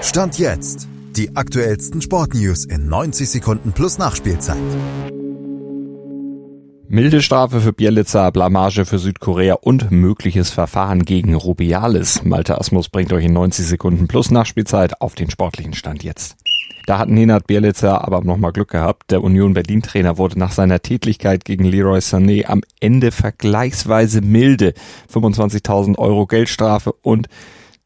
Stand jetzt. Die aktuellsten Sportnews in 90 Sekunden plus Nachspielzeit. Milde Strafe für Bielitzer, Blamage für Südkorea und mögliches Verfahren gegen Rubiales. Malte Asmus bringt euch in 90 Sekunden plus Nachspielzeit auf den sportlichen Stand jetzt. Da hat Nenad Bielica aber nochmal Glück gehabt. Der Union Berlin Trainer wurde nach seiner Tätigkeit gegen Leroy Sané am Ende vergleichsweise milde 25.000 Euro Geldstrafe und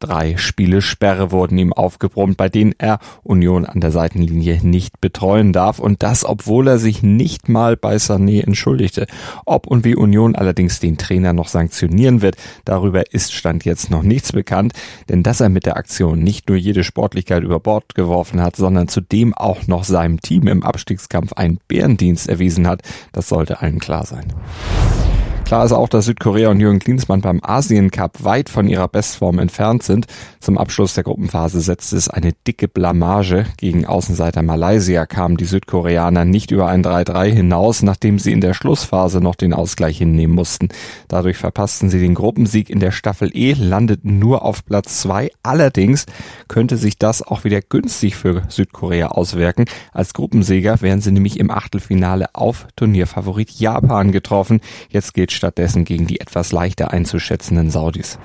Drei Spiele Sperre wurden ihm aufgebrummt, bei denen er Union an der Seitenlinie nicht betreuen darf. Und das, obwohl er sich nicht mal bei Sané entschuldigte. Ob und wie Union allerdings den Trainer noch sanktionieren wird, darüber ist Stand jetzt noch nichts bekannt. Denn dass er mit der Aktion nicht nur jede Sportlichkeit über Bord geworfen hat, sondern zudem auch noch seinem Team im Abstiegskampf einen Bärendienst erwiesen hat, das sollte allen klar sein. Klar ist auch, dass Südkorea und Jürgen Klinsmann beim Asien Cup weit von ihrer Bestform entfernt sind. Zum Abschluss der Gruppenphase setzte es eine dicke Blamage. Gegen Außenseiter Malaysia kamen die Südkoreaner nicht über ein 3-3 hinaus, nachdem sie in der Schlussphase noch den Ausgleich hinnehmen mussten. Dadurch verpassten sie den Gruppensieg in der Staffel E, landeten nur auf Platz 2. Allerdings könnte sich das auch wieder günstig für Südkorea auswirken. Als Gruppensieger wären sie nämlich im Achtelfinale auf Turnierfavorit Japan getroffen. Jetzt geht stattdessen gegen die etwas leichter einzuschätzenden Saudis.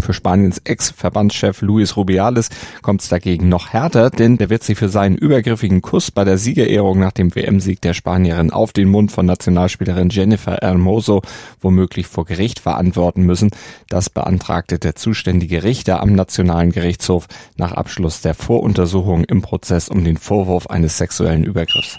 Für Spaniens Ex-Verbandschef Luis Rubiales kommt es dagegen noch härter, denn der wird sich für seinen übergriffigen Kuss bei der Siegerehrung nach dem WM-Sieg der Spanierin auf den Mund von Nationalspielerin Jennifer Hermoso womöglich vor Gericht verantworten müssen. Das beantragte der zuständige Richter am Nationalen Gerichtshof nach Abschluss der Voruntersuchung im Prozess um den Vorwurf eines sexuellen Übergriffs.